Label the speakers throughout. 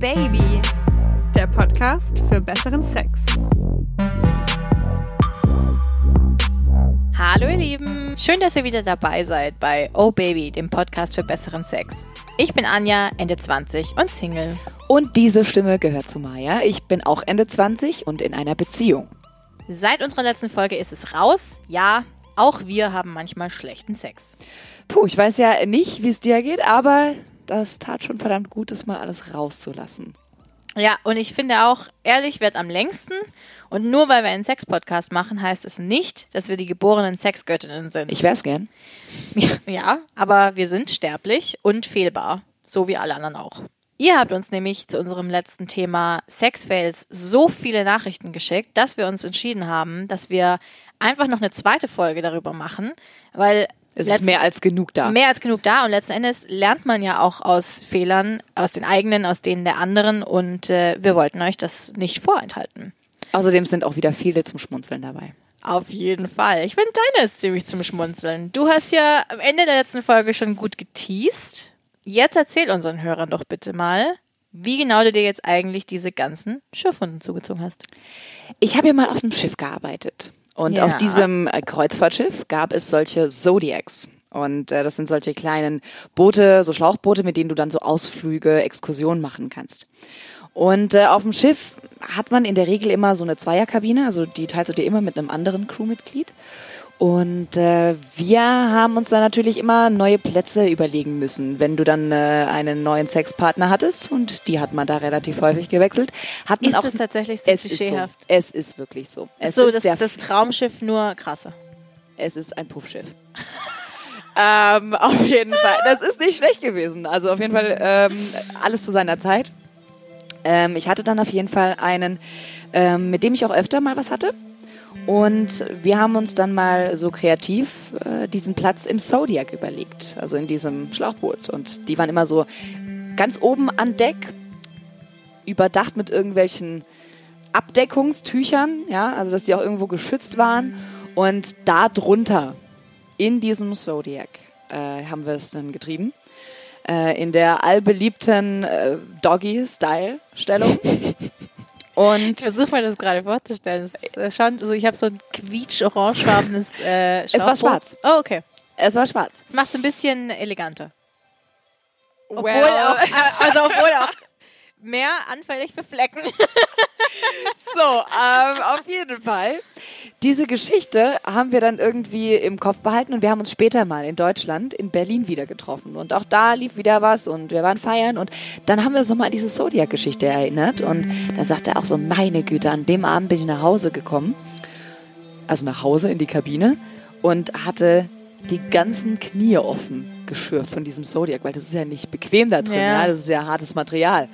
Speaker 1: Baby,
Speaker 2: der Podcast für besseren Sex.
Speaker 1: Hallo ihr Lieben, schön, dass ihr wieder dabei seid bei Oh Baby, dem Podcast für besseren Sex. Ich bin Anja, Ende 20 und Single.
Speaker 3: Und diese Stimme gehört zu Maya. Ich bin auch Ende 20 und in einer Beziehung.
Speaker 1: Seit unserer letzten Folge ist es raus. Ja, auch wir haben manchmal schlechten Sex.
Speaker 3: Puh, ich weiß ja nicht, wie es dir geht, aber das tat schon verdammt gut, das mal alles rauszulassen.
Speaker 1: Ja, und ich finde auch, ehrlich wird am längsten. Und nur weil wir einen Sex-Podcast machen, heißt es nicht, dass wir die geborenen Sexgöttinnen sind.
Speaker 3: Ich wär's gern.
Speaker 1: Ja, aber wir sind sterblich und fehlbar. So wie alle anderen auch. Ihr habt uns nämlich zu unserem letzten Thema Sexfails so viele Nachrichten geschickt, dass wir uns entschieden haben, dass wir einfach noch eine zweite Folge darüber machen, weil
Speaker 3: es ist mehr als genug da.
Speaker 1: Mehr als genug da und letzten Endes lernt man ja auch aus Fehlern, aus den eigenen, aus denen der anderen und äh, wir wollten euch das nicht vorenthalten.
Speaker 3: Außerdem sind auch wieder viele zum Schmunzeln dabei.
Speaker 1: Auf jeden Fall. Ich finde deine ist ziemlich zum Schmunzeln. Du hast ja am Ende der letzten Folge schon gut geteased. Jetzt erzähl unseren Hörern doch bitte mal, wie genau du dir jetzt eigentlich diese ganzen Schiffwunden zugezogen hast.
Speaker 3: Ich habe ja mal auf einem Schiff gearbeitet. Und ja. auf diesem äh, Kreuzfahrtschiff gab es solche Zodiacs. Und äh, das sind solche kleinen Boote, so Schlauchboote, mit denen du dann so Ausflüge, Exkursionen machen kannst. Und äh, auf dem Schiff hat man in der Regel immer so eine Zweierkabine, also die teilst du dir immer mit einem anderen Crewmitglied. Und äh, wir haben uns da natürlich immer neue Plätze überlegen müssen. Wenn du dann äh, einen neuen Sexpartner hattest, und die hat man da relativ häufig gewechselt, hat man
Speaker 1: ist
Speaker 3: auch...
Speaker 1: Ist es tatsächlich so
Speaker 3: es
Speaker 1: klischeehaft?
Speaker 3: Ist so, es ist wirklich so. Es
Speaker 1: so,
Speaker 3: ist
Speaker 1: das, das Traumschiff nur krasser.
Speaker 3: Es ist ein Puffschiff. ähm, auf jeden Fall. Das ist nicht schlecht gewesen. Also auf jeden Fall ähm, alles zu seiner Zeit. Ähm, ich hatte dann auf jeden Fall einen, ähm, mit dem ich auch öfter mal was hatte. Und wir haben uns dann mal so kreativ äh, diesen Platz im Zodiac überlegt, also in diesem Schlauchboot. Und die waren immer so ganz oben an Deck, überdacht mit irgendwelchen Abdeckungstüchern, ja, also dass die auch irgendwo geschützt waren. Und da drunter, in diesem Zodiac, äh, haben wir es dann getrieben. Äh, in der allbeliebten äh, Doggy-Style-Stellung. Und
Speaker 1: ich versuche mir das gerade vorzustellen. Es ist schon, also ich habe so ein quietsch-orangefarbenes äh,
Speaker 3: Es war schwarz.
Speaker 1: Oh, okay.
Speaker 3: Es war schwarz.
Speaker 1: Es macht es ein bisschen eleganter. Obwohl
Speaker 3: Well.
Speaker 1: auch, äh, also obwohl auch mehr anfällig für Flecken.
Speaker 3: So, ähm, auf jeden Fall. Diese Geschichte haben wir dann irgendwie im Kopf behalten und wir haben uns später mal in Deutschland, in Berlin wieder getroffen. Und auch da lief wieder was und wir waren feiern und dann haben wir uns nochmal an diese Zodiac-Geschichte erinnert und da sagte er auch so, meine Güte, an dem Abend bin ich nach Hause gekommen, also nach Hause in die Kabine und hatte die ganzen Knie offen geschürft von diesem Zodiac, weil das ist ja nicht bequem da drin,
Speaker 1: Ja.
Speaker 3: ja, das ist ja hartes Material.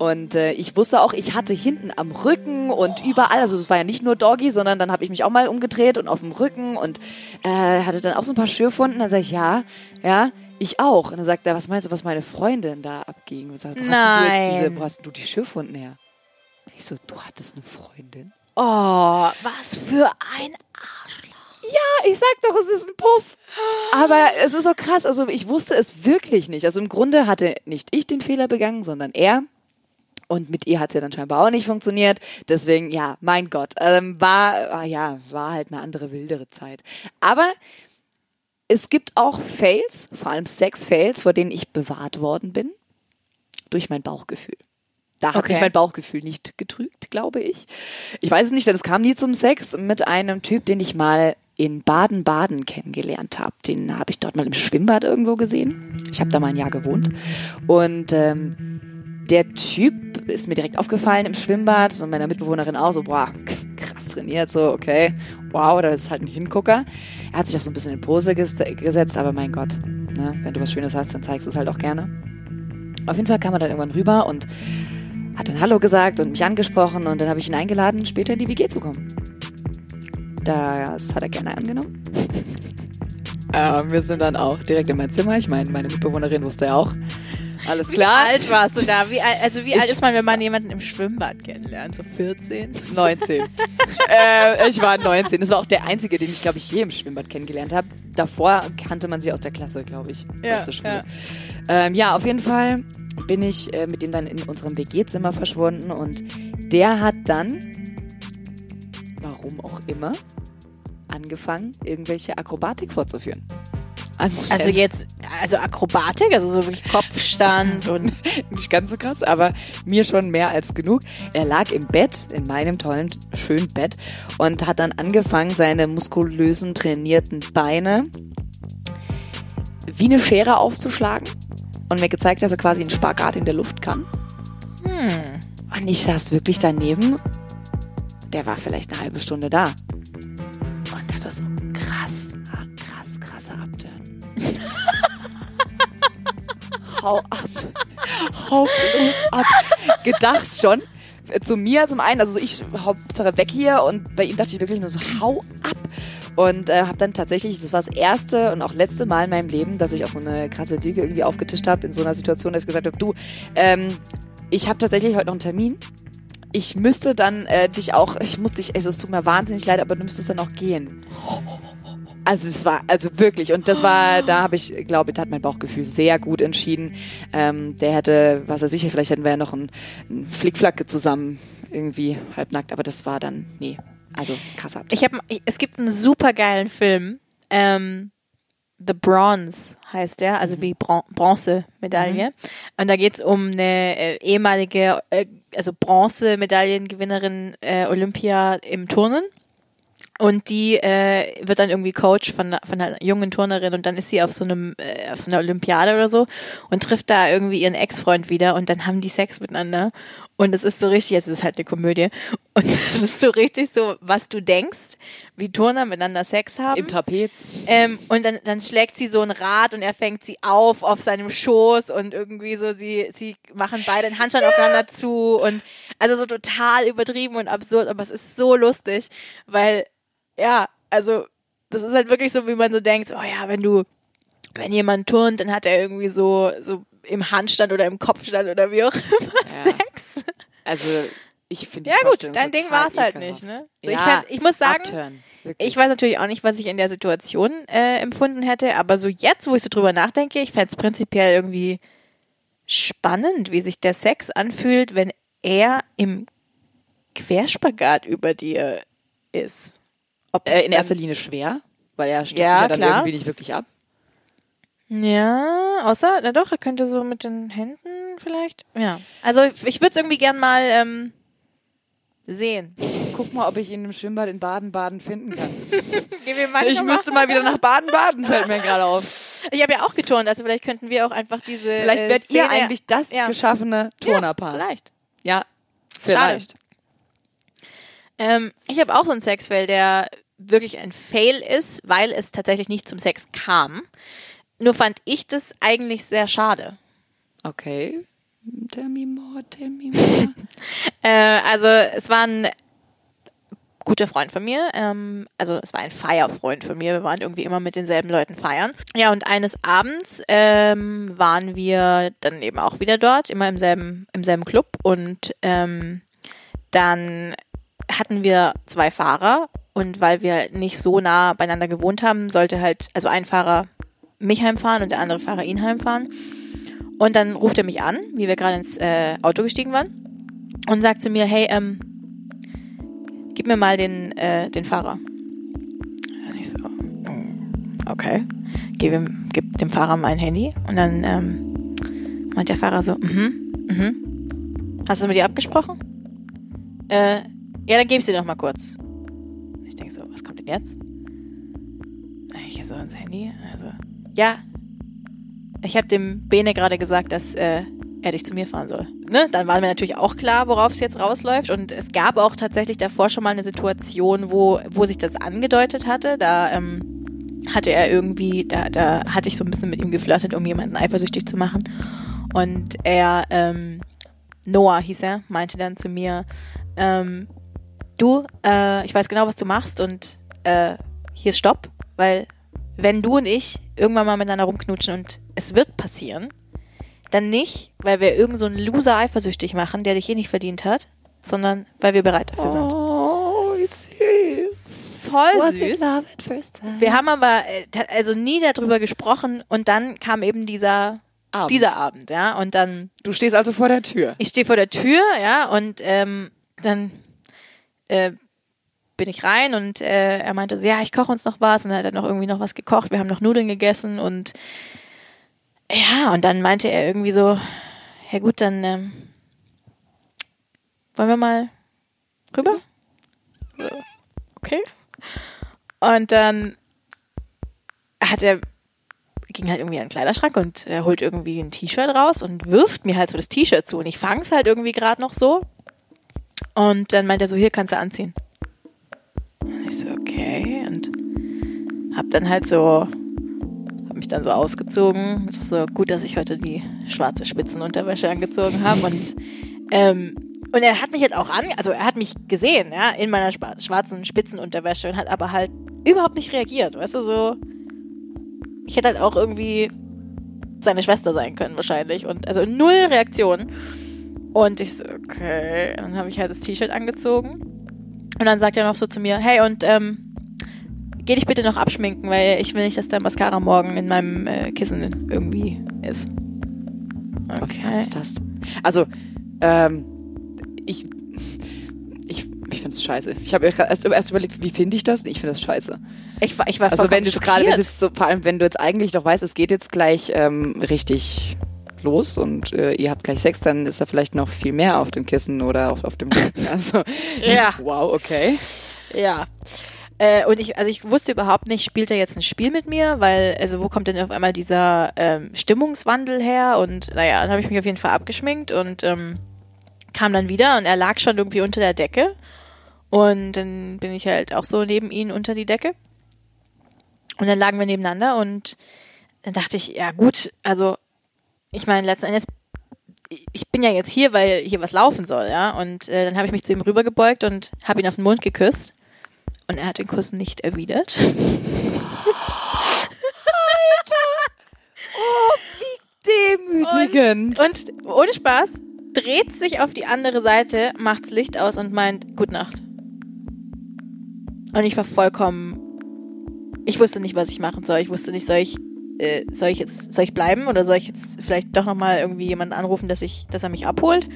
Speaker 3: Und äh, ich wusste auch, ich hatte hinten am Rücken und überall, also es war ja nicht nur Doggy, sondern dann habe ich mich auch mal umgedreht und auf dem Rücken und äh, hatte dann auch so ein paar Schürfwunden. Dann sage ich, ja, ja, ich auch. Und dann sagt er, was meinst du, was meine Freundin da abging? Und sagt, wo hast du jetzt diese, wo hast du die Schürfwunden her? Ich so, du hattest eine Freundin?
Speaker 1: Oh, was für ein Arschloch.
Speaker 3: Ja, ich sag doch, es ist ein Puff. Aber es ist so krass, also ich wusste es wirklich nicht. Also im Grunde hatte nicht ich den Fehler begangen, sondern er. Und mit ihr hat es ja dann scheinbar auch nicht funktioniert. Deswegen, ja, mein Gott, ähm, war, ah, ja, war halt eine andere, wildere Zeit. Aber es gibt auch Fails, vor allem Sex-Fails, vor denen ich bewahrt worden bin. Durch mein Bauchgefühl. Da hat
Speaker 1: Okay.
Speaker 3: mich mein Bauchgefühl nicht getrügt, glaube ich. Ich weiß es nicht, denn es kam nie zum Sex mit einem Typ, den ich mal in Baden-Baden kennengelernt habe. Den habe ich dort mal im Schwimmbad irgendwo gesehen. Ich habe da mal ein Jahr gewohnt. Und ähm, der Typ ist mir direkt aufgefallen im Schwimmbad und meiner Mitbewohnerin auch so, boah, krass trainiert, so, okay, wow, das ist halt ein Hingucker. Er hat sich auch so ein bisschen in Pose ges gesetzt, aber mein Gott, ne, wenn du was Schönes hast, dann zeigst du es halt auch gerne. Auf jeden Fall kam er dann irgendwann rüber und hat dann Hallo gesagt und mich angesprochen und dann habe ich ihn eingeladen, später in die WG zu kommen. Das hat er gerne angenommen. Ähm, wir sind dann auch direkt in mein Zimmer. Ich meine, meine Mitbewohnerin wusste ja auch. Alles
Speaker 1: Wie
Speaker 3: klar.
Speaker 1: alt warst du da? Wie alt, also wie alt
Speaker 3: Ich-
Speaker 1: ist man, wenn man jemanden im Schwimmbad kennenlernt? So 14?
Speaker 3: 19. äh, ich war 19. Das war auch der einzige, den ich, glaube ich, je im Schwimmbad kennengelernt habe. Davor kannte man sie aus der Klasse, glaube ich.
Speaker 1: Ja,
Speaker 3: aus der Schule. Ähm, ja, auf jeden Fall bin ich äh, mit ihm dann in unserem WG-Zimmer verschwunden und der hat dann, warum auch immer, angefangen, irgendwelche Akrobatik vorzuführen. Also,
Speaker 1: Also jetzt, also Akrobatik, also so wirklich Kopfstand und
Speaker 3: nicht ganz so krass, aber mir schon mehr als genug. Er lag im Bett, in meinem tollen, schönen Bett und hat dann angefangen, seine muskulösen, trainierten Beine wie eine Schere aufzuschlagen und mir gezeigt, dass er quasi einen Spagat in der Luft kann.
Speaker 1: hm,
Speaker 3: Und ich saß wirklich daneben. Der war vielleicht eine halbe Stunde da. Und dachte so, krass, krass, krasser Abturn. Hau ab. Hau ab. Gedacht schon. Zu mir zum einen, also ich Hauptsache weg hier und bei ihm dachte ich wirklich nur so, hau ab. Und äh, habe dann tatsächlich, das war das erste und auch letzte Mal in meinem Leben, dass ich auf so eine krasse Lüge irgendwie aufgetischt habe, in so einer Situation, dass ich gesagt habe, du, ähm, ich habe tatsächlich heute noch einen Termin. Ich müsste dann äh, dich auch, ich muss dich, also es tut mir wahnsinnig leid, aber du müsstest dann auch gehen. Also es war, also wirklich, und das war, da habe ich, glaube ich, hat mein Bauchgefühl sehr gut entschieden. Ähm, der hätte, was weiß ich, vielleicht hätten wir ja noch einen, einen Flickflack zusammen irgendwie halbnackt, aber das war dann, nee, also krasser.
Speaker 1: ich habe, es gibt einen super geilen Film, ähm, The Bronze heißt der, also wie Bron Bronze-Medaille. Und da geht's um eine äh, ehemalige, äh, also Bronze-Medaillengewinnerin äh, Olympia im Turnen. Und die äh, wird dann irgendwie Coach von, einer- von einer jungen Turnerin und dann ist sie auf so einem äh, auf so einer Olympiade oder so und trifft da irgendwie ihren Ex-Freund wieder und dann haben die Sex miteinander und es ist so richtig, es ist halt eine Komödie und es ist so richtig so, was du denkst, wie Turner miteinander Sex haben.
Speaker 3: Im Trapez.
Speaker 1: Ähm, und dann, dann schlägt sie so ein Rad und er fängt sie auf auf seinem Schoß und irgendwie so, sie, sie machen beide einen Handstand aufeinander zu und also so total übertrieben und absurd, aber es ist so lustig, weil, ja, also das ist halt wirklich so, wie man so denkt, oh ja, wenn du, wenn jemand turnt, dann hat er irgendwie so, so im Handstand oder im Kopfstand oder wie auch immer
Speaker 3: Ja.
Speaker 1: Sex.
Speaker 3: Also ich finde
Speaker 1: Ja gut, dein Ding war es halt nicht, ne? So, ich, fand, ich muss sagen,
Speaker 3: Abturn,
Speaker 1: ich weiß natürlich auch nicht, was ich in der Situation äh, empfunden hätte, aber so jetzt, wo ich so drüber nachdenke, ich fände es prinzipiell irgendwie spannend, wie sich der Sex anfühlt, wenn er im Querspagat über dir ist. Ob
Speaker 3: äh, in erster Linie schwer, weil er stützt
Speaker 1: Ja,
Speaker 3: sich ja dann
Speaker 1: klar.
Speaker 3: irgendwie nicht wirklich ab.
Speaker 1: Ja, außer, na doch, er könnte so mit den Händen vielleicht. Ja. Also ich, würde es irgendwie gern mal ähm, sehen.
Speaker 3: Guck mal, ob ich ihn im Schwimmbad in Baden-Baden finden kann.
Speaker 1: Gib mir mal
Speaker 3: Ich
Speaker 1: Nummer.
Speaker 3: müsste mal wieder nach Baden-Baden, fällt mir gerade auf.
Speaker 1: Ich habe ja auch geturnt, also vielleicht könnten wir auch einfach diese.
Speaker 3: Vielleicht
Speaker 1: äh,
Speaker 3: werdet ihr eigentlich das
Speaker 1: ja.
Speaker 3: geschaffene
Speaker 1: Ja,
Speaker 3: Turnerpaar.
Speaker 1: vielleicht.
Speaker 3: Ja, vielleicht.
Speaker 1: Ähm, ich habe auch so einen Sexfail, der wirklich ein Fail ist, weil es tatsächlich nicht zum Sex kam. Nur fand ich das eigentlich sehr schade.
Speaker 3: Okay. Tell me more, tell me more.
Speaker 1: Äh, also es war ein guter Freund von mir, ähm, also es war ein Feierfreund von mir. Wir waren irgendwie immer mit denselben Leuten feiern. Ja, und eines Abends ähm, waren wir dann eben auch wieder dort, immer im selben, im selben Club. Und ähm, dann hatten wir zwei Fahrer und weil wir nicht so nah beieinander gewohnt haben, sollte halt, also ein Fahrer mich heimfahren und der andere Fahrer ihn heimfahren. Und dann ruft er mich an, wie wir gerade ins äh, Auto gestiegen waren, und sagt zu mir, hey, ähm, gib mir mal den, äh, den Fahrer. Und ich so, "Mm, okay. Gib, ihm, gib dem Fahrer mein Handy. Und dann ähm, meint der Fahrer so, mhm, mhm. Hast du es mit dir abgesprochen? Äh, ja, dann gebe ich dir noch mal kurz. Ich denke so, was kommt denn jetzt? Ich so ins Handy. Also, ja, ich habe dem Bene gerade gesagt, dass äh, er dich zu mir fahren soll. Ne? Dann war mir natürlich auch klar, worauf es jetzt rausläuft. Und es gab auch tatsächlich davor schon mal eine Situation, wo, wo sich das angedeutet hatte. Da ähm, hatte er irgendwie, da, da hatte ich so ein bisschen mit ihm geflirtet, um jemanden eifersüchtig zu machen. Und er, ähm, Noah hieß er, meinte dann zu mir, ähm, du, äh, ich weiß genau, was du machst und äh, hier ist Stopp, weil wenn du und ich irgendwann mal miteinander rumknutschen und es wird passieren, dann nicht, weil wir irgend so einen Loser eifersüchtig machen, der dich eh nicht verdient hat, sondern weil wir bereit dafür sind.
Speaker 3: Oh, wie süß.
Speaker 1: Voll süß.
Speaker 3: first sight?
Speaker 1: Wir haben aber äh, also nie darüber gesprochen und dann kam eben dieser
Speaker 3: Abend.
Speaker 1: dieser Abend, ja, und dann
Speaker 3: Du stehst also vor der Tür.
Speaker 1: ich stehe vor der Tür, ja, und ähm, dann äh, bin ich rein und äh, er meinte so, ja, ich koche uns noch was und dann hat er noch irgendwie noch was gekocht. Wir haben noch Nudeln gegessen und ja, und dann meinte er irgendwie so, ja gut, dann ähm, wollen wir mal rüber? Okay. Und dann hat er ging halt irgendwie an den Kleiderschrank und er holt irgendwie ein T-Shirt raus und wirft mir halt so das T-Shirt zu und ich fang's halt irgendwie gerade noch so und dann meint er so, hier kannst du anziehen. Und ich so, okay und hab dann halt so hab mich dann so ausgezogen. Das ist so gut, dass ich heute die schwarze Spitzenunterwäsche angezogen habe und ähm, und er hat mich halt auch an, also er hat mich gesehen, ja, in meiner schwa- schwarzen Spitzenunterwäsche und hat aber halt überhaupt nicht reagiert, weißt du, so ich hätte halt auch irgendwie seine Schwester sein können wahrscheinlich und also null Reaktion. Und ich so, okay, dann habe ich halt das T-Shirt angezogen und dann sagt er noch so zu mir, hey und ähm, geh dich bitte noch abschminken, weil ich will nicht, dass der Mascara morgen in meinem äh, Kissen irgendwie ist. Okay.
Speaker 3: Was ist das? Also, ähm, ich, ich, ich finde es scheiße. Ich habe erst, erst überlegt, wie finde ich das? Ich finde das scheiße.
Speaker 1: Ich war, ich war
Speaker 3: Also wenn du gerade, so, vor allem wenn du jetzt eigentlich doch weißt, es geht jetzt gleich ähm, richtig los und äh, ihr habt gleich Sex, dann ist da vielleicht noch viel mehr auf dem Kissen oder auf, auf dem Rücken. Also,
Speaker 1: Ja.
Speaker 3: wow, okay.
Speaker 1: Ja. Äh, und ich, also ich wusste überhaupt nicht, spielt er jetzt ein Spiel mit mir, weil, also wo kommt denn auf einmal dieser ähm, Stimmungswandel her? Und naja, dann habe ich mich auf jeden Fall abgeschminkt und ähm, kam dann wieder und er lag schon irgendwie unter der Decke. Und dann bin ich halt auch so neben ihn unter die Decke. Und dann lagen wir nebeneinander und dann dachte ich, ja gut, also ich meine, letzten Endes, ich bin ja jetzt hier, weil hier was laufen soll, ja. Und äh, dann habe ich mich zu ihm rübergebeugt und habe ihn auf den Mund geküsst. Und er hat den Kuss nicht erwidert.
Speaker 3: Demütigend.
Speaker 1: Und ohne Spaß, dreht sich auf die andere Seite, macht's Licht aus und meint, Gute Nacht. Und ich war vollkommen. Ich wusste nicht, was ich machen soll. Ich wusste nicht, soll ich, äh, soll ich jetzt, soll ich bleiben oder soll ich jetzt vielleicht doch nochmal irgendwie jemanden anrufen, dass ich, dass er mich abholt?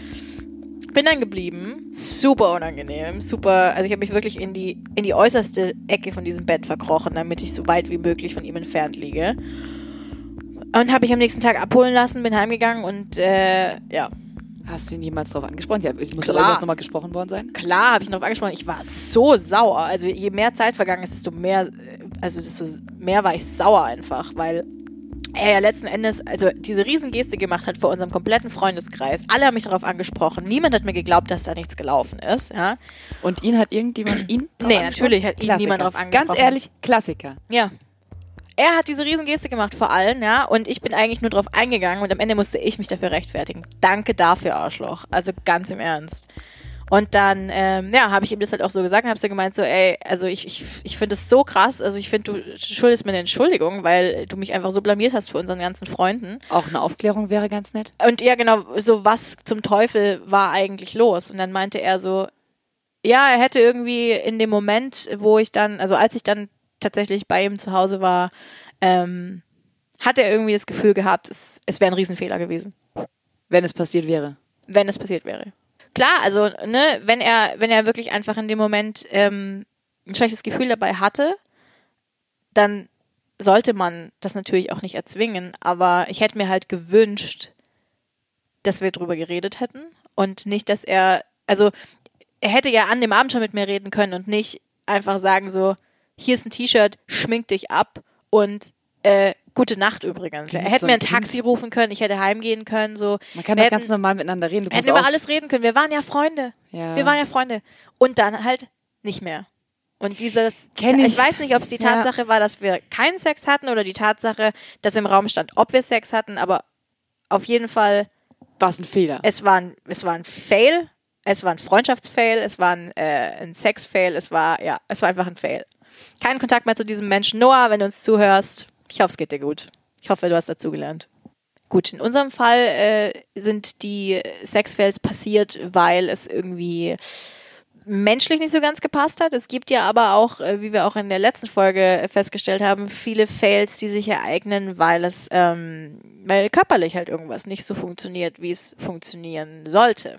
Speaker 1: Bin dann geblieben. Super unangenehm. Super. Also ich habe mich wirklich in die, in die äußerste Ecke von diesem Bett verkrochen, damit ich so weit wie möglich von ihm entfernt liege. Und habe mich am nächsten Tag abholen lassen, bin heimgegangen und äh, ja,
Speaker 3: Hast du ihn jemals darauf angesprochen? Ja, ich muss
Speaker 1: Klar.
Speaker 3: nochmal gesprochen worden sein.
Speaker 1: klar habe ich noch angesprochen, ich war so sauer. Also je mehr Zeit vergangen ist, desto mehr, äh, also desto mehr war ich sauer einfach, weil er ja letzten Endes, also diese Riesengeste gemacht hat vor unserem kompletten Freundeskreis. Alle haben mich darauf angesprochen. Niemand hat mir geglaubt, dass da nichts gelaufen ist. Ja,
Speaker 3: Und ihn hat irgendjemand ihn?
Speaker 1: Nee, natürlich hat ihn niemand drauf angesprochen.
Speaker 3: Ganz ehrlich, Klassiker.
Speaker 1: ja. Er hat diese Riesengeste gemacht vor allen, ja, und ich bin eigentlich nur drauf eingegangen und am Ende musste ich mich dafür rechtfertigen. Danke dafür, Arschloch. Also ganz im Ernst. Und dann, ähm, ja, habe ich ihm das halt auch so gesagt und habe so gemeint, so, ey, also ich, ich, ich finde es so krass, also ich finde, du schuldest mir eine Entschuldigung, weil du mich einfach so blamiert hast für unseren ganzen Freunden.
Speaker 3: Auch eine Aufklärung wäre ganz nett.
Speaker 1: Und ja, genau, so was zum Teufel war eigentlich los? Und dann meinte er so, ja, er hätte irgendwie in dem Moment, wo ich dann, also als ich dann tatsächlich bei ihm zu Hause war, ähm, hat er irgendwie das Gefühl gehabt, es, es wäre ein Riesenfehler gewesen,
Speaker 3: Wenn es passiert wäre.
Speaker 1: wenn es passiert wäre. Klar, also, ne, wenn er, wenn er wirklich einfach in dem Moment ähm, ein schlechtes Gefühl dabei hatte, dann sollte man das natürlich auch nicht erzwingen, aber ich hätte mir halt gewünscht, dass wir drüber geredet hätten und nicht, dass er, also er hätte ja an dem Abend schon mit mir reden können und nicht einfach sagen so, hier ist ein T-Shirt, schmink dich ab und äh, gute Nacht übrigens.
Speaker 3: Klingt
Speaker 1: er hätte
Speaker 3: so
Speaker 1: mir
Speaker 3: ein
Speaker 1: Taxi rufen können, ich hätte heimgehen können, so.
Speaker 3: Man kann
Speaker 1: wir
Speaker 3: doch ganz normal miteinander reden.
Speaker 1: Wir hätten über alles reden können. Wir waren ja Freunde.
Speaker 3: Ja.
Speaker 1: Wir waren ja Freunde. Und dann halt nicht mehr. Und dieses, ich.
Speaker 3: ich.
Speaker 1: weiß nicht, ob es die
Speaker 3: Ja.
Speaker 1: Tatsache war, dass wir keinen Sex hatten oder die Tatsache, dass im Raum stand, ob wir Sex hatten, aber auf jeden Fall,
Speaker 3: War es ein Fehler.
Speaker 1: es war ein, es war ein Fail, es war ein Freundschaftsfail, es war ein, äh, ein Sexfail, es war, ja, es war einfach ein Fail. Kein Kontakt mehr zu diesem Menschen. Noah, wenn du uns zuhörst, ich hoffe, es geht dir gut. Ich hoffe, du hast dazugelernt. Gut, in unserem Fall äh, sind die Sexfails passiert, weil es irgendwie menschlich nicht so ganz gepasst hat. Es gibt ja aber auch, äh, wie wir auch in der letzten Folge festgestellt haben, viele Fails, die sich ereignen, weil es, ähm, weil körperlich halt irgendwas nicht so funktioniert, wie es funktionieren sollte.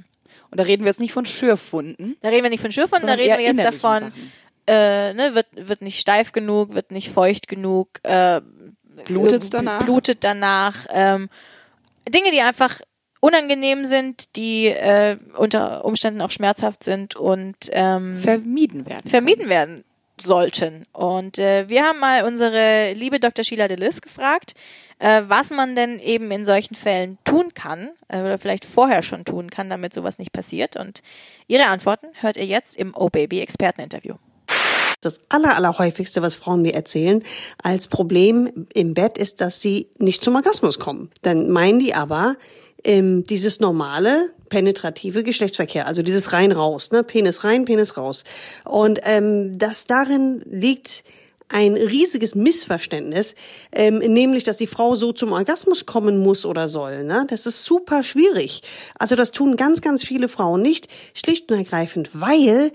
Speaker 3: Und da reden wir jetzt nicht von Schürfwunden.
Speaker 1: Da reden wir nicht von Schürfwunden, da reden wir jetzt davon,
Speaker 3: Sachen.
Speaker 1: Äh, ne, wird, wird nicht steif genug, wird nicht feucht genug, äh,
Speaker 3: Blutet danach?
Speaker 1: Blutet danach. Ähm, Dinge, die einfach unangenehm sind, die äh, unter Umständen auch schmerzhaft sind und ähm,
Speaker 3: Vermieden werden.
Speaker 1: vermieden werden sollten. Und äh, wir haben mal unsere liebe Dr. Sheila Delis gefragt, äh, was man denn eben in solchen Fällen tun kann äh, oder vielleicht vorher schon tun kann, damit sowas nicht passiert. Und ihre Antworten hört ihr jetzt im Oh Baby Experteninterview.
Speaker 4: Das aller, allerhäufigste, was Frauen mir erzählen, als Problem im Bett ist, dass sie nicht zum Orgasmus kommen. Dann meinen die aber, ähm, dieses normale penetrative Geschlechtsverkehr, also dieses rein raus, ne, Penis rein, Penis raus. Und ähm, das darin liegt ein riesiges Missverständnis, ähm, nämlich, dass die Frau so zum Orgasmus kommen muss oder soll. Ne? Das ist super schwierig. Also das tun ganz, ganz viele Frauen nicht, schlicht und ergreifend, weil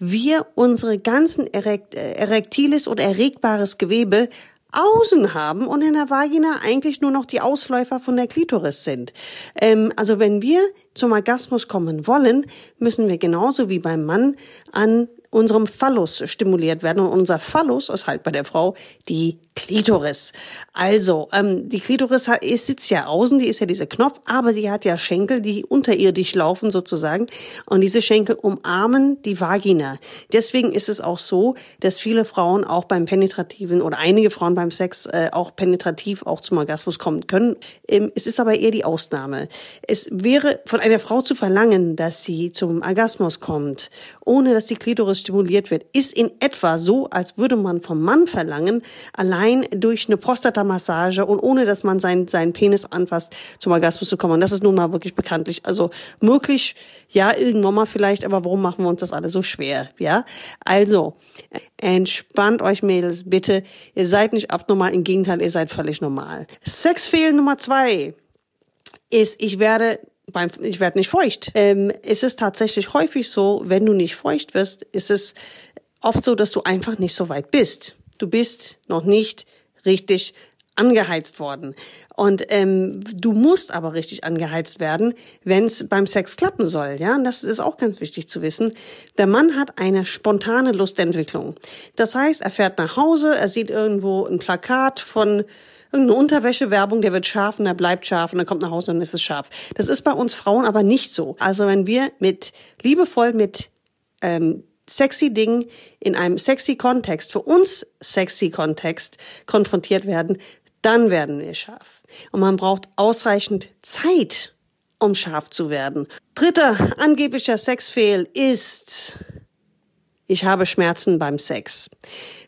Speaker 4: wir unsere ganzen erekt, äh, erektiles oder erregbares Gewebe außen haben und in der Vagina eigentlich nur noch die Ausläufer von der Klitoris sind. Ähm, also wenn wir zum Orgasmus kommen wollen, müssen wir genauso wie beim Mann an unserem Phallus stimuliert werden. Und unser Phallus ist halt bei der Frau die Klitoris. Also, ähm, die Klitoris ist, sitzt ja außen, die ist ja dieser Knopf, aber die hat ja Schenkel, die unterirdisch laufen sozusagen. Und diese Schenkel umarmen die Vagina. Deswegen ist es auch so, dass viele Frauen auch beim penetrativen oder einige Frauen beim Sex äh, auch penetrativ auch zum Orgasmus kommen können. Ähm, es ist aber eher die Ausnahme. Es wäre von einer Frau zu verlangen, dass sie zum Orgasmus kommt, ohne dass die Klitoris stimuliert wird, ist in etwa so, als würde man vom Mann verlangen, allein durch eine Prostatamassage und ohne, dass man seinen, seinen Penis anfasst, zum Orgasmus zu kommen. Und das ist nun mal wirklich bekanntlich. Also möglich, ja, irgendwann mal vielleicht, aber warum machen wir uns das alle so schwer, ja? Also, entspannt euch Mädels, bitte. Ihr seid nicht abnormal, im Gegenteil, ihr seid völlig normal. Sexfehl Nummer zwei ist, ich werde ich werde nicht feucht. Ähm, es ist tatsächlich häufig so, wenn du nicht feucht wirst, ist es oft so, dass du einfach nicht so weit bist. Du bist noch nicht richtig angeheizt worden. Und ähm, du musst aber richtig angeheizt werden, wenn es beim Sex klappen soll. Ja, und das ist auch ganz wichtig zu wissen. Der Mann hat eine spontane Lustentwicklung. Das heißt, er fährt nach Hause, er sieht irgendwo ein Plakat von irgendeine Unterwäschewerbung, der wird scharf und der bleibt scharf und dann kommt nach Hause und dann ist es scharf. Das ist bei uns Frauen aber nicht so. Also wenn wir mit liebevoll mit ähm, sexy Dingen in einem sexy Kontext, für uns sexy Kontext konfrontiert werden, dann werden wir scharf. Und man braucht ausreichend Zeit, um scharf zu werden. Dritter angeblicher Sexfehl ist, ich habe Schmerzen beim Sex.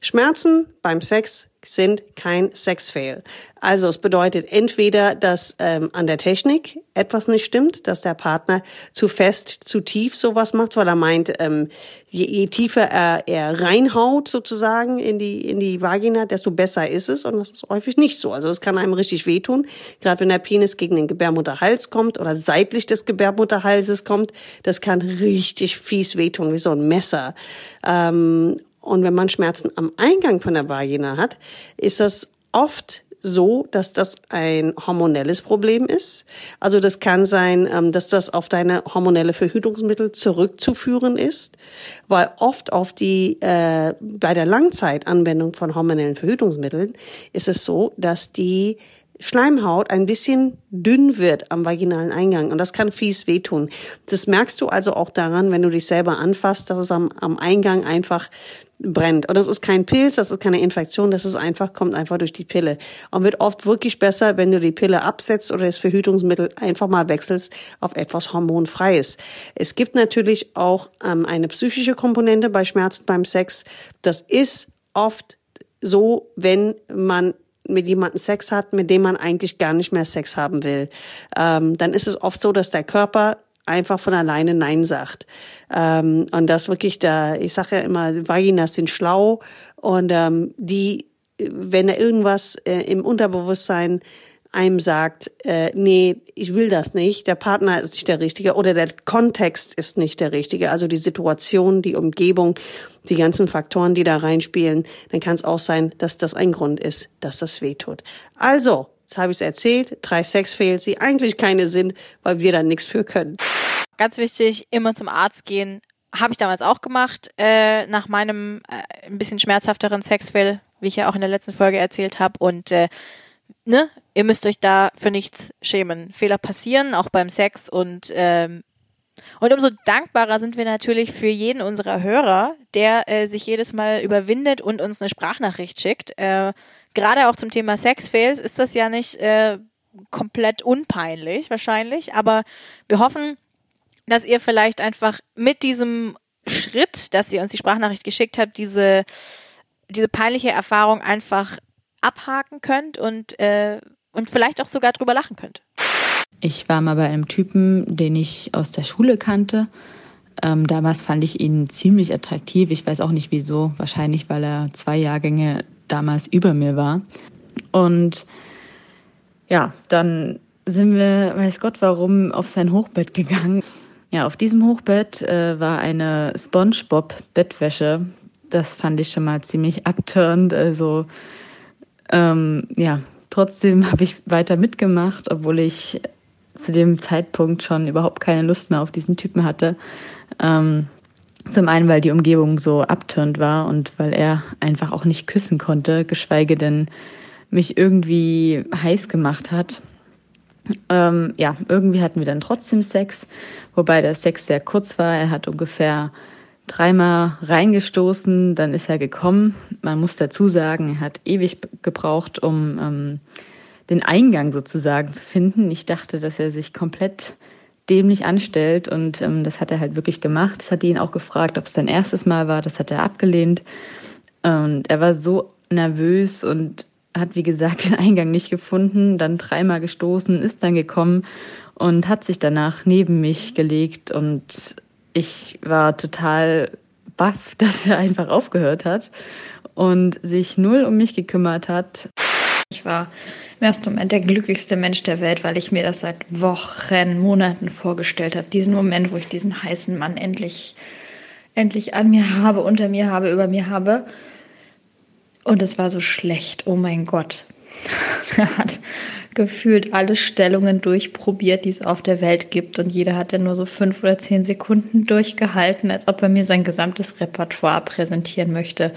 Speaker 4: Schmerzen beim Sex sind kein Sexfail. Also es bedeutet entweder, dass ähm, an der Technik etwas nicht stimmt, dass der Partner zu fest, zu tief sowas macht, weil er meint, ähm, je, je tiefer er, er reinhaut sozusagen in die in die Vagina, desto besser ist es und das ist häufig nicht so. Also es kann einem richtig wehtun, gerade wenn der Penis gegen den Gebärmutterhals kommt oder seitlich des Gebärmutterhalses kommt, das kann richtig fies wehtun, wie so ein Messer. Ähm, und wenn man Schmerzen am Eingang von der Vagina hat, ist das oft so, dass das ein hormonelles Problem ist. Also das kann sein, ähm, dass das auf deine hormonelle Verhütungsmittel zurückzuführen ist, weil oft auf die äh, bei der Langzeitanwendung von hormonellen Verhütungsmitteln ist es so, dass die Schleimhaut ein bisschen dünn wird am vaginalen Eingang und das kann fies wehtun. Das merkst du also auch daran, wenn du dich selber anfasst, dass es am, am Eingang einfach brennt. Und das ist kein Pilz, das ist keine Infektion, das ist einfach, kommt einfach durch die Pille. Und wird oft wirklich besser, wenn du die Pille absetzt oder das Verhütungsmittel einfach mal wechselst auf etwas Hormonfreies. Es gibt natürlich auch ähm, eine psychische Komponente bei Schmerzen beim Sex. Das ist oft so, wenn man mit jemandem Sex hat, mit dem man eigentlich gar nicht mehr Sex haben will, ähm, dann ist es oft so, dass der Körper einfach von alleine Nein sagt. Ähm, und das wirklich da, ich sage ja immer, Vaginas sind schlau und ähm, die, wenn da irgendwas äh, im Unterbewusstsein einem sagt, äh, nee, ich will das nicht, der Partner ist nicht der Richtige oder der Kontext ist nicht der Richtige, also die Situation, die Umgebung, die ganzen Faktoren, die da reinspielen, dann kann es auch sein, dass das ein Grund ist, dass das wehtut. Also, jetzt habe ich es erzählt, drei Sexfails, die eigentlich keine sind, weil wir da nichts für können.
Speaker 1: Ganz wichtig, immer zum Arzt gehen. Habe ich damals auch gemacht, äh, nach meinem äh, ein bisschen schmerzhafteren Sexfail, wie ich ja auch in der letzten Folge erzählt habe. Und äh, ne, ihr müsst euch da für nichts schämen. Fehler passieren, auch beim Sex und ähm, und umso dankbarer sind wir natürlich für jeden unserer Hörer, der äh, sich jedes Mal überwindet und uns eine Sprachnachricht schickt. Äh, Gerade auch zum Thema Sexfails ist das ja nicht äh, komplett unpeinlich wahrscheinlich, aber wir hoffen, dass ihr vielleicht einfach mit diesem Schritt, dass ihr uns die Sprachnachricht geschickt habt, diese diese peinliche Erfahrung einfach abhaken könnt und, äh, und vielleicht auch sogar drüber lachen könnt.
Speaker 5: Ich war mal bei einem Typen, den ich aus der Schule kannte. Ähm, damals fand ich ihn ziemlich attraktiv. Ich weiß auch nicht wieso. Wahrscheinlich, weil er zwei Jahrgänge damals über mir war. Und ja, dann sind wir, weiß Gott warum, auf sein Hochbett gegangen. Ja, auf diesem Hochbett äh, war eine SpongeBob-Bettwäsche. Das fand ich schon mal ziemlich abturnt. Also ähm, ja, trotzdem habe ich weiter mitgemacht, obwohl ich zu dem Zeitpunkt schon überhaupt keine Lust mehr auf diesen Typen hatte. Ähm, zum einen, weil die Umgebung so abturnt war und weil er einfach auch nicht küssen konnte, geschweige denn mich irgendwie heiß gemacht hat. Ähm, ja, irgendwie hatten wir dann trotzdem Sex, wobei der Sex sehr kurz war. Er hat ungefähr dreimal reingestoßen, dann ist er gekommen. Man muss dazu sagen, er hat ewig gebraucht, um ähm, den Eingang sozusagen zu finden. Ich dachte, dass er sich komplett dämlich anstellt und ähm, das hat er halt wirklich gemacht. Ich hatte ihn auch gefragt, ob es sein erstes Mal war. Das hat er abgelehnt. Und er war so nervös und hat, wie gesagt, den Eingang nicht gefunden, dann dreimal gestoßen, ist dann gekommen und hat sich danach neben mich gelegt und ich war total baff, dass er einfach aufgehört hat und sich null um mich gekümmert hat.
Speaker 6: Ich war ersten Moment der glücklichste Mensch der Welt, weil ich mir das seit Wochen, Monaten vorgestellt habe. Diesen Moment, wo ich diesen heißen Mann endlich, endlich an mir habe, unter mir habe, über mir habe. Und es war so schlecht. Oh mein Gott. Er hat gefühlt alle Stellungen durchprobiert, die es auf der Welt gibt. Und jeder hat dann nur so fünf oder zehn Sekunden durchgehalten, als ob er mir sein gesamtes Repertoire präsentieren möchte,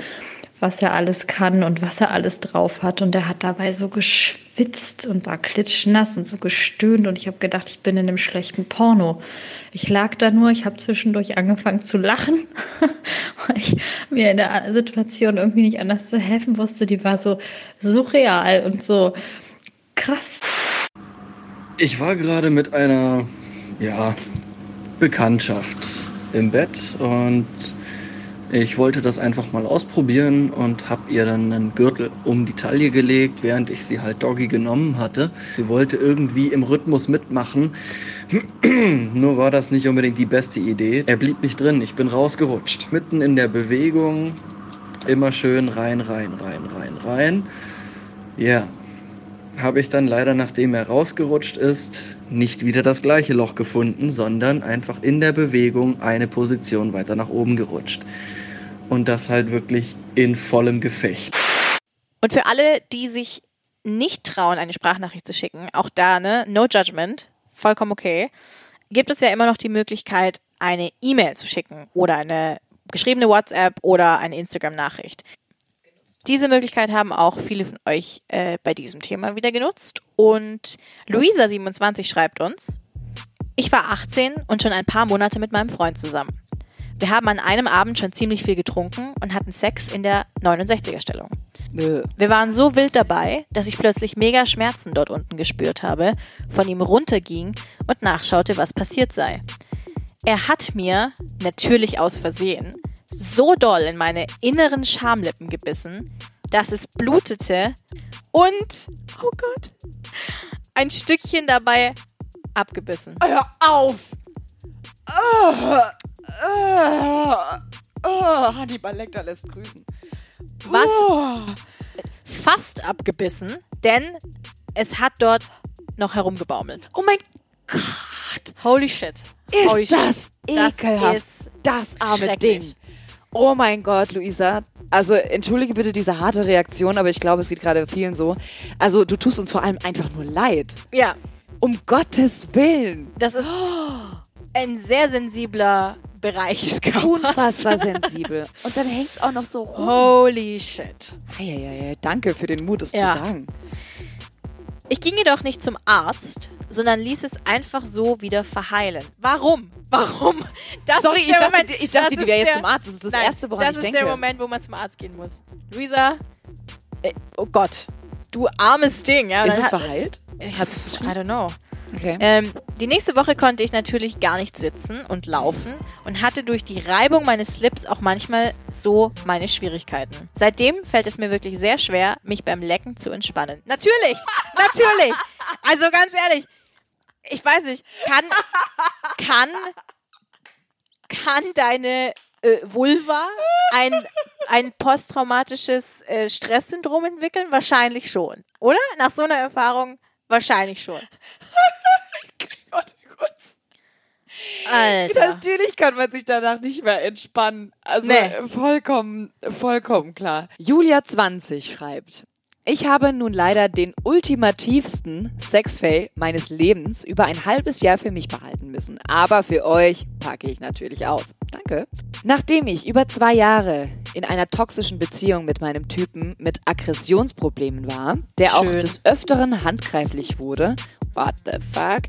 Speaker 6: was er alles kann und was er alles drauf hat. Und er hat dabei so geschwitzt und war klitschnass und so gestöhnt. Und ich habe gedacht, ich bin in einem schlechten Porno. Ich lag da nur, ich habe zwischendurch angefangen zu lachen, weil ich mir in der Situation irgendwie nicht anders zu helfen wusste. Die war so surreal und so krass.
Speaker 7: Ich war gerade mit einer, ja, Bekanntschaft im Bett und ich wollte das einfach mal ausprobieren und habe ihr dann einen Gürtel um die Taille gelegt, während ich sie halt Doggy genommen hatte. Sie wollte irgendwie im Rhythmus mitmachen. Nur war das nicht unbedingt die beste Idee. Er blieb nicht drin, ich bin rausgerutscht. Mitten in der Bewegung immer schön rein, rein, rein, rein, rein. Ja, habe ich dann leider, nachdem er rausgerutscht ist, nicht wieder das gleiche Loch gefunden, sondern einfach in der Bewegung eine Position weiter nach oben gerutscht. Und das halt wirklich in vollem Gefecht.
Speaker 1: Und für alle, die sich nicht trauen, eine Sprachnachricht zu schicken, auch da, ne, no judgment, vollkommen okay, gibt es ja immer noch die Möglichkeit, eine E-Mail zu schicken oder eine geschriebene WhatsApp oder eine Instagram-Nachricht. Diese Möglichkeit haben auch viele von euch äh, bei diesem Thema wieder genutzt. Und Luisa27 schreibt uns, ich war 18 und schon ein paar Monate mit meinem Freund zusammen. Wir haben an einem Abend schon ziemlich viel getrunken und hatten Sex in der 69er Stellung. Wir waren so wild dabei, dass ich plötzlich mega Schmerzen dort unten gespürt habe, von ihm runterging und nachschaute, was passiert sei. Er hat mir, natürlich aus Versehen, so doll in meine inneren Schamlippen gebissen, dass es blutete und, oh Gott, ein Stückchen dabei abgebissen.
Speaker 3: Hör auf! Oh, oh, oh, Hannibal Lecter lässt grüßen.
Speaker 1: Was fast abgebissen, denn es hat dort noch herumgebaumelt.
Speaker 3: Oh mein Gott.
Speaker 1: Holy shit.
Speaker 3: Ist
Speaker 1: Holy shit.
Speaker 3: das ekelhaft.
Speaker 1: ist
Speaker 3: das arme. Ding. Oh mein Gott, Luisa. Also entschuldige bitte diese harte Reaktion, aber ich glaube, es geht gerade vielen so. Also du tust uns vor allem einfach nur leid.
Speaker 1: Ja,
Speaker 3: Um Gottes Willen.
Speaker 1: das ist ein sehr sensibler Bereich des Körpers.
Speaker 3: Unfassbar sensibel. Und dann hängt es auch noch so rum.
Speaker 1: Holy shit.
Speaker 3: Eieiei, danke für den Mut, es
Speaker 1: Ja.
Speaker 3: zu sagen.
Speaker 1: Ich ging jedoch nicht zum Arzt, sondern ließ es einfach so wieder verheilen. Warum? Warum? Das
Speaker 3: Sorry,
Speaker 1: ist
Speaker 3: ich dachte,
Speaker 1: Moment,
Speaker 3: ich dachte
Speaker 1: das
Speaker 3: die
Speaker 1: ist
Speaker 3: wäre jetzt
Speaker 1: der-
Speaker 3: zum Arzt. Das ist das
Speaker 1: Nein,
Speaker 3: Erste, woran
Speaker 1: das
Speaker 3: ich
Speaker 1: ist
Speaker 3: denke.
Speaker 1: der Moment, wo man zum Arzt gehen muss. Luisa, äh, oh Gott, du armes Ding. Ja,
Speaker 3: Ist es
Speaker 1: hat-
Speaker 3: verheilt?
Speaker 1: Hat es, I don't know.
Speaker 3: Okay.
Speaker 1: Ähm, die nächste Woche konnte ich natürlich gar nicht sitzen und laufen und hatte durch die Reibung meines Slips auch manchmal so meine Schwierigkeiten. Seitdem fällt es mir wirklich sehr schwer, mich beim Lecken zu entspannen. Natürlich, natürlich. Also ganz ehrlich, ich weiß nicht, kann, kann, kann deine äh, Vulva ein, ein posttraumatisches äh, Stresssyndrom entwickeln? Wahrscheinlich schon, oder? Nach so einer Erfahrung wahrscheinlich schon. Alter.
Speaker 3: Natürlich kann man sich danach nicht mehr entspannen. Also
Speaker 1: Nee.
Speaker 3: äh, vollkommen, vollkommen klar. Julia 20 schreibt. Ich habe nun leider den ultimativsten Sexfail meines Lebens über ein halbes Jahr für mich behalten müssen. Aber für euch packe ich natürlich aus. Danke. Nachdem ich über zwei Jahre in einer toxischen Beziehung mit meinem Typen mit Aggressionsproblemen war, der auch
Speaker 1: Schön.
Speaker 3: des Öfteren handgreiflich wurde, what the fuck,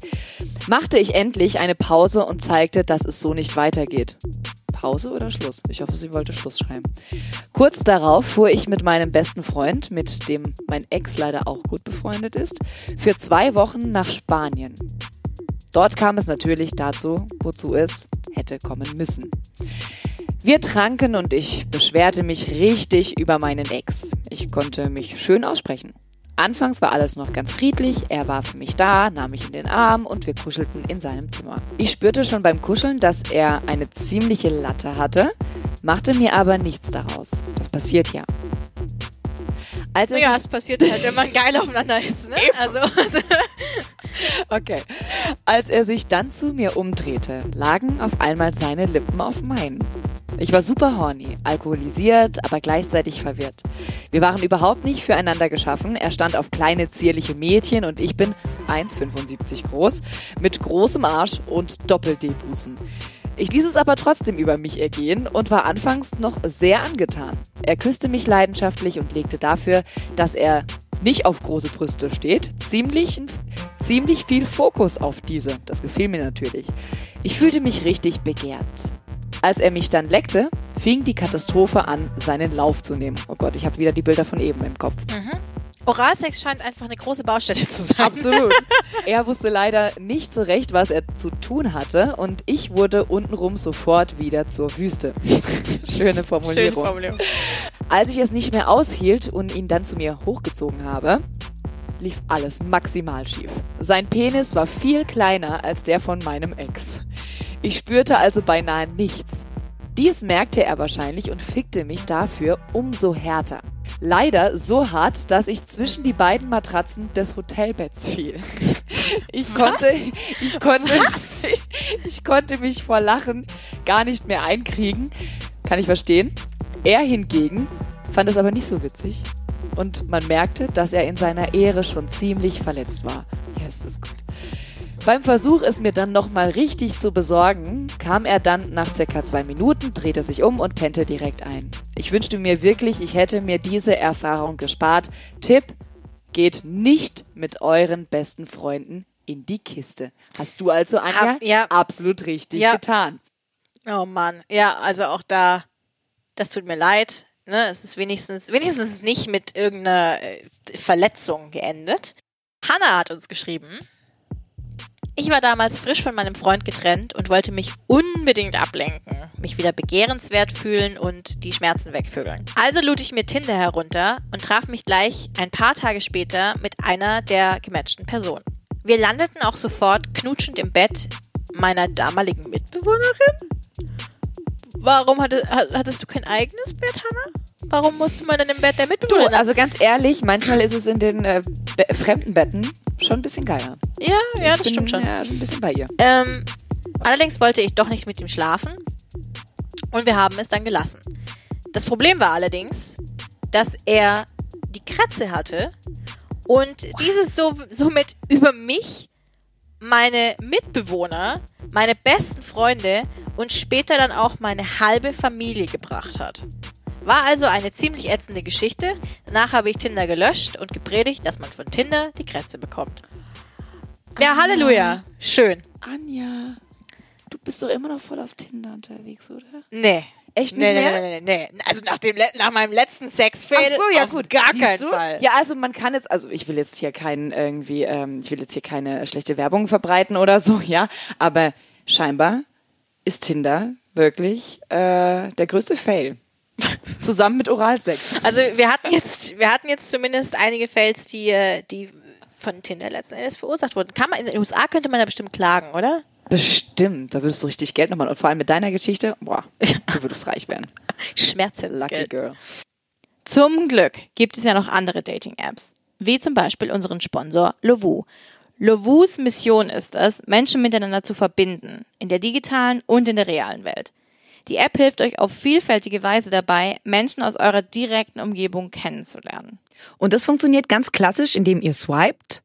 Speaker 3: machte ich endlich eine Pause und zeigte, dass es so nicht weitergeht. Pause oder Schluss? Ich hoffe, sie wollte Schluss schreiben. Kurz darauf fuhr ich mit meinem besten Freund, mit dem mein Ex leider auch gut befreundet ist, für zwei Wochen nach Spanien. Dort kam es natürlich dazu, wozu es hätte kommen müssen. Wir tranken und ich beschwerte mich richtig über meinen Ex. Ich konnte mich schön aussprechen. Anfangs war alles noch ganz friedlich, er war für mich da, nahm mich in den Arm und wir kuschelten in seinem Zimmer. Ich spürte schon beim Kuscheln, dass er eine ziemliche Latte hatte, machte mir aber nichts daraus. Das passiert ja. Als er
Speaker 1: Ja, es passiert halt, wenn man geil aufeinander ist. Ne? Also, also,
Speaker 3: Okay. Als er sich dann zu mir umdrehte, lagen auf einmal seine Lippen auf meinen. Ich war super horny, alkoholisiert, aber gleichzeitig verwirrt. Wir waren überhaupt nicht füreinander geschaffen. Er stand auf kleine, zierliche Mädchen und ich bin 1,75 groß, mit großem Arsch und Doppel-D-Busen. Ich ließ es aber trotzdem über mich ergehen und war anfangs noch sehr angetan. Er küsste mich leidenschaftlich und legte dafür, dass er nicht auf große Brüste steht, ziemlich, ziemlich viel Fokus auf diese. Das gefiel mir natürlich. Ich fühlte mich richtig begehrt. Als er mich dann leckte, fing die Katastrophe an, seinen Lauf zu nehmen. Oh Gott, ich habe wieder die Bilder von eben im Kopf.
Speaker 1: Oralsex scheint einfach eine große Baustelle zu sein.
Speaker 3: Absolut. er wusste leider nicht so recht, was er zu tun hatte und ich wurde untenrum sofort wieder zur Wüste. Schöne Formulierung.
Speaker 1: Schöne Formulierung.
Speaker 3: Als ich es nicht mehr aushielt und ihn dann zu mir hochgezogen habe, lief alles maximal schief. Sein Penis war viel kleiner als der von meinem Ex. Ich spürte also beinahe nichts. Dies merkte er wahrscheinlich und fickte mich dafür umso härter. Leider so hart, dass ich zwischen die beiden Matratzen des Hotelbetts fiel. Ich konnte, ich konnte, ich konnte mich vor Lachen gar nicht mehr einkriegen. Kann ich verstehen. Er hingegen fand es aber nicht so witzig und man merkte, dass er in seiner Ehre schon ziemlich verletzt war. Yes, ist gut. Beim Versuch, es mir dann nochmal richtig zu besorgen, kam er dann nach circa zwei Minuten, drehte sich um und pennte direkt ein. Ich wünschte mir wirklich, ich hätte mir diese Erfahrung gespart. Tipp, geht nicht mit euren besten Freunden in die Kiste. Hast du also, Anja,
Speaker 1: Hab- ja.
Speaker 3: absolut richtig
Speaker 1: Ja.
Speaker 3: getan.
Speaker 1: Oh Mann. Ja, also auch da, das tut mir leid. Ne? Es ist wenigstens, wenigstens nicht mit irgendeiner äh, Verletzung geendet. Hannah hat uns geschrieben. Ich war damals frisch von meinem Freund getrennt und wollte mich unbedingt ablenken, mich wieder begehrenswert fühlen und die Schmerzen wegvögeln. Also lud ich mir Tinder herunter und traf mich gleich ein paar Tage später mit einer der gematchten Personen. Wir landeten auch sofort knutschend im Bett meiner damaligen Mitbewohnerin. Warum hatte, ha- hattest du kein eigenes Bett, Hannah? Warum musste man denn im Bett der
Speaker 3: Du,
Speaker 1: Mitbewohner?
Speaker 3: also ganz ehrlich, manchmal ist es in den äh, Be fremden Betten schon ein bisschen geiler.
Speaker 1: ja, ja, das
Speaker 3: Bin,
Speaker 1: stimmt schon.
Speaker 3: Ja, ein bisschen bei ihr.
Speaker 1: Ähm, allerdings wollte ich doch nicht mit ihm schlafen und wir haben es dann gelassen. Das Problem war allerdings, dass er die Kratze hatte und dieses so, somit über mich, meine Mitbewohner, meine besten Freunde und später dann auch meine halbe Familie gebracht hat. War also eine ziemlich ätzende Geschichte. Danach habe ich Tinder gelöscht und gepredigt, dass man von Tinder die Krätze bekommt. Ja, Halleluja. Schön.
Speaker 3: Anja, du bist doch immer noch voll auf Tinder unterwegs, oder?
Speaker 1: Nee.
Speaker 3: Echt nicht
Speaker 1: Nee, nee,
Speaker 3: mehr?
Speaker 1: nee, nee, nee. Also nach, dem, nach meinem letzten Sexfail
Speaker 3: Ach so, ja
Speaker 1: auf
Speaker 3: gut.
Speaker 1: gar
Speaker 3: Siehst
Speaker 1: keinen
Speaker 3: du?
Speaker 1: Fall.
Speaker 3: Ja, also man kann jetzt, also ich will jetzt hier keinen irgendwie, ähm, ich will jetzt hier keine schlechte Werbung verbreiten oder so, ja, aber scheinbar ist Tinder wirklich äh, der größte Fail. Zusammen mit Oralsex.
Speaker 1: Also wir hatten jetzt, wir hatten jetzt zumindest einige Fails, die, äh, die von Tinder letzten Endes verursacht wurden. Kann man, in den USA könnte man da bestimmt klagen, oder?
Speaker 3: Bestimmt, da würdest du richtig Geld nochmal. Und vor allem mit deiner Geschichte, boah, du würdest reich werden. Lucky
Speaker 1: Schmerzensgeld.
Speaker 3: Girl.
Speaker 1: Zum Glück gibt es ja noch andere Dating-Apps, wie zum Beispiel unseren Sponsor Lovoo. Lovoos Mission ist es, Menschen miteinander zu verbinden, in der digitalen und in der realen Welt. Die App hilft euch auf vielfältige Weise dabei, Menschen aus eurer direkten Umgebung kennenzulernen.
Speaker 3: Und das funktioniert ganz klassisch, indem ihr swiped,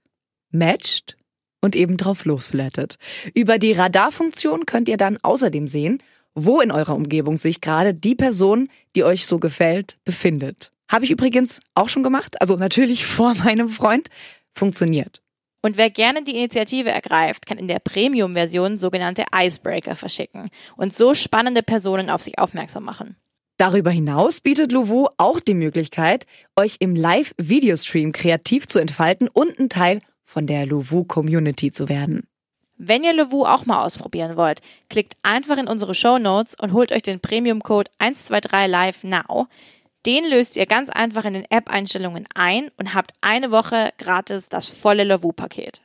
Speaker 3: matcht und eben drauf losflattet. Über die Radarfunktion könnt ihr dann außerdem sehen, wo in eurer Umgebung sich gerade die Person, die euch so gefällt, befindet. Habe ich übrigens auch schon gemacht, also natürlich vor meinem Freund. Funktioniert.
Speaker 1: Und wer gerne die Initiative ergreift, kann in der Premium-Version sogenannte Icebreaker verschicken und so spannende Personen auf sich aufmerksam machen.
Speaker 3: Darüber hinaus bietet Louvo auch die Möglichkeit, euch im Live-Videostream kreativ zu entfalten und ein Teil von der Louvo-Community zu werden.
Speaker 1: Wenn ihr Lovoo auch mal ausprobieren wollt, klickt einfach in unsere Show Notes und holt euch den Premium-Code 123live now. Den löst ihr ganz einfach in den App-Einstellungen ein und habt eine Woche gratis das volle Lovoo-Paket.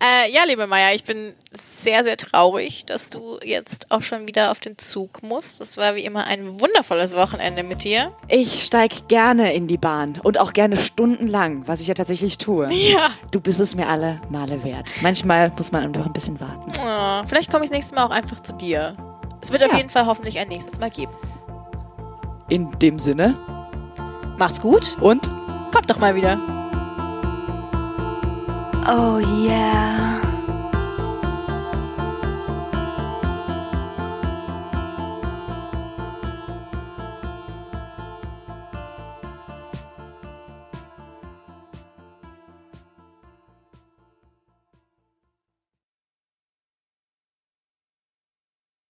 Speaker 1: Äh, ja, liebe Maya, ich bin sehr, sehr traurig, dass du jetzt auch schon wieder auf den Zug musst. Das war wie immer ein wundervolles Wochenende mit dir.
Speaker 3: Ich steig gerne in die Bahn und auch gerne stundenlang, was ich ja tatsächlich tue.
Speaker 1: Ja.
Speaker 3: Du bist es mir alle Male wert. Manchmal muss man einfach ein bisschen warten.
Speaker 1: Oh, vielleicht komme ich das nächste Mal auch einfach zu dir. Es wird auf
Speaker 3: Ja.
Speaker 1: jeden Fall hoffentlich ein nächstes Mal geben.
Speaker 3: In dem Sinne
Speaker 1: Macht's gut.
Speaker 3: und
Speaker 1: Kommt doch mal wieder.
Speaker 8: Oh yeah.